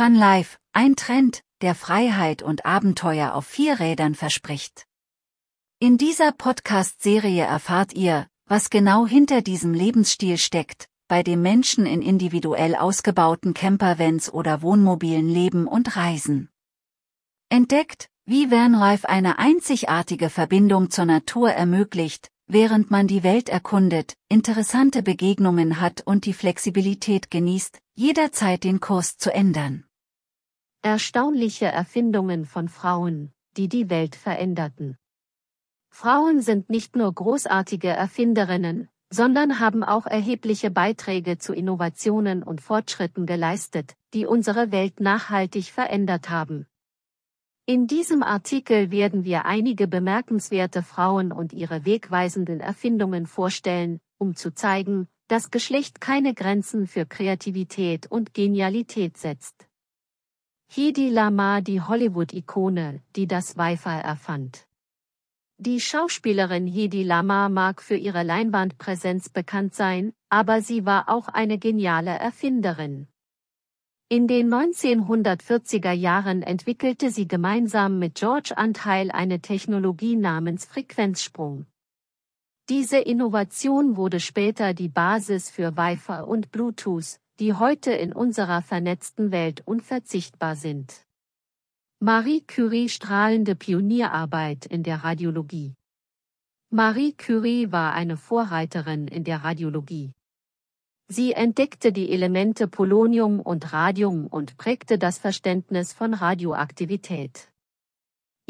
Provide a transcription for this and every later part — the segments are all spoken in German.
Fun Life, ein Trend, der Freiheit und Abenteuer auf vier Rädern verspricht. In dieser Podcast-Serie erfahrt ihr, was genau hinter diesem Lebensstil steckt, bei dem Menschen in individuell ausgebauten Campervans oder Wohnmobilen leben und reisen. Entdeckt, wie Vanlife eine einzigartige Verbindung zur Natur ermöglicht, während man die Welt erkundet, interessante Begegnungen hat und die Flexibilität genießt, jederzeit den Kurs zu ändern. Erstaunliche Erfindungen von Frauen, die die Welt veränderten. Frauen sind nicht nur großartige Erfinderinnen, sondern haben auch erhebliche Beiträge zu Innovationen und Fortschritten geleistet, die unsere Welt nachhaltig verändert haben. In diesem Artikel werden wir einige bemerkenswerte Frauen und ihre wegweisenden Erfindungen vorstellen, um zu zeigen, dass Geschlecht keine Grenzen für Kreativität und Genialität setzt. Hedi Lama die Hollywood-Ikone, die das Wi-Fi erfand. Die Schauspielerin Hedi Lama mag für ihre Leinwandpräsenz bekannt sein, aber sie war auch eine geniale Erfinderin. In den 1940er Jahren entwickelte sie gemeinsam mit George Antheil eine Technologie namens Frequenzsprung. Diese Innovation wurde später die Basis für Wi-Fi und Bluetooth, die heute in unserer vernetzten Welt unverzichtbar sind. Marie Curie strahlende Pionierarbeit in der Radiologie. Marie Curie war eine Vorreiterin in der Radiologie. Sie entdeckte die Elemente Polonium und Radium und prägte das Verständnis von Radioaktivität.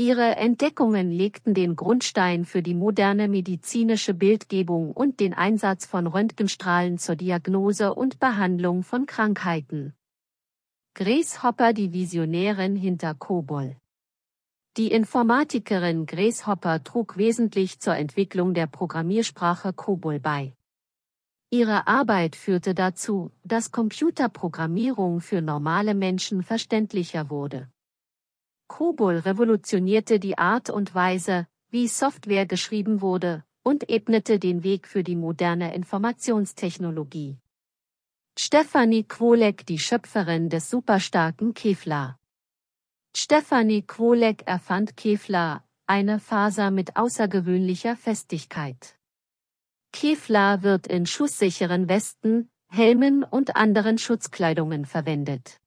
Ihre Entdeckungen legten den Grundstein für die moderne medizinische Bildgebung und den Einsatz von Röntgenstrahlen zur Diagnose und Behandlung von Krankheiten. Grace Hopper die Visionärin hinter COBOL. Die Informatikerin Grace Hopper trug wesentlich zur Entwicklung der Programmiersprache COBOL bei. Ihre Arbeit führte dazu, dass Computerprogrammierung für normale Menschen verständlicher wurde. COBOL revolutionierte die Art und Weise, wie Software geschrieben wurde, und ebnete den Weg für die moderne Informationstechnologie. Stephanie Kwolek die Schöpferin des superstarken Kevlar. Stephanie Kwolek erfand Kevlar, eine Faser mit außergewöhnlicher Festigkeit. Kevlar wird in schusssicheren Westen, Helmen und anderen Schutzkleidungen verwendet.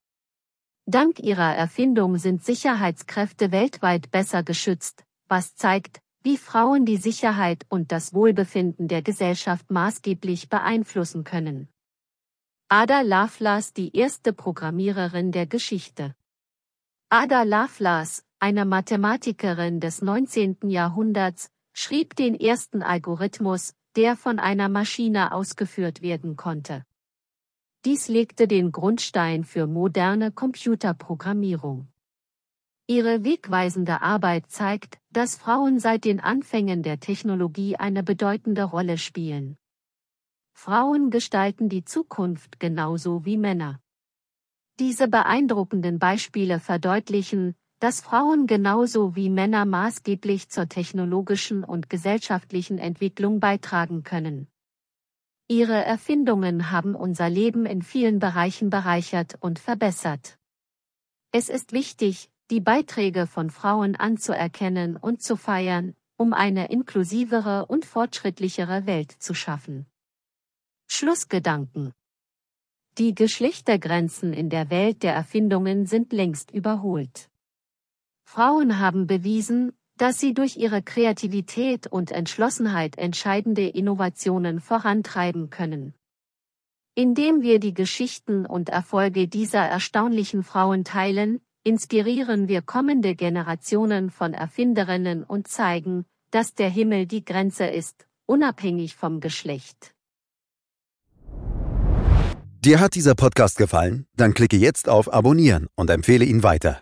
Dank ihrer Erfindung sind Sicherheitskräfte weltweit besser geschützt, was zeigt, wie Frauen die Sicherheit und das Wohlbefinden der Gesellschaft maßgeblich beeinflussen können. Ada Lovelace die erste Programmiererin der Geschichte. Ada Lovelace, eine Mathematikerin des 19. Jahrhunderts, schrieb den ersten Algorithmus, der von einer Maschine ausgeführt werden konnte. Dies legte den Grundstein für moderne Computerprogrammierung. Ihre wegweisende Arbeit zeigt, dass Frauen seit den Anfängen der Technologie eine bedeutende Rolle spielen. Frauen gestalten die Zukunft genauso wie Männer. Diese beeindruckenden Beispiele verdeutlichen, dass Frauen genauso wie Männer maßgeblich zur technologischen und gesellschaftlichen Entwicklung beitragen können. Ihre Erfindungen haben unser Leben in vielen Bereichen bereichert und verbessert. Es ist wichtig, die Beiträge von Frauen anzuerkennen und zu feiern, um eine inklusivere und fortschrittlichere Welt zu schaffen. Schlussgedanken Die Geschlechtergrenzen in der Welt der Erfindungen sind längst überholt. Frauen haben bewiesen, dass sie durch ihre Kreativität und Entschlossenheit entscheidende Innovationen vorantreiben können. Indem wir die Geschichten und Erfolge dieser erstaunlichen Frauen teilen, inspirieren wir kommende Generationen von Erfinderinnen und zeigen, dass der Himmel die Grenze ist, unabhängig vom Geschlecht. Dir hat dieser Podcast gefallen? Dann klicke jetzt auf Abonnieren und empfehle ihn weiter.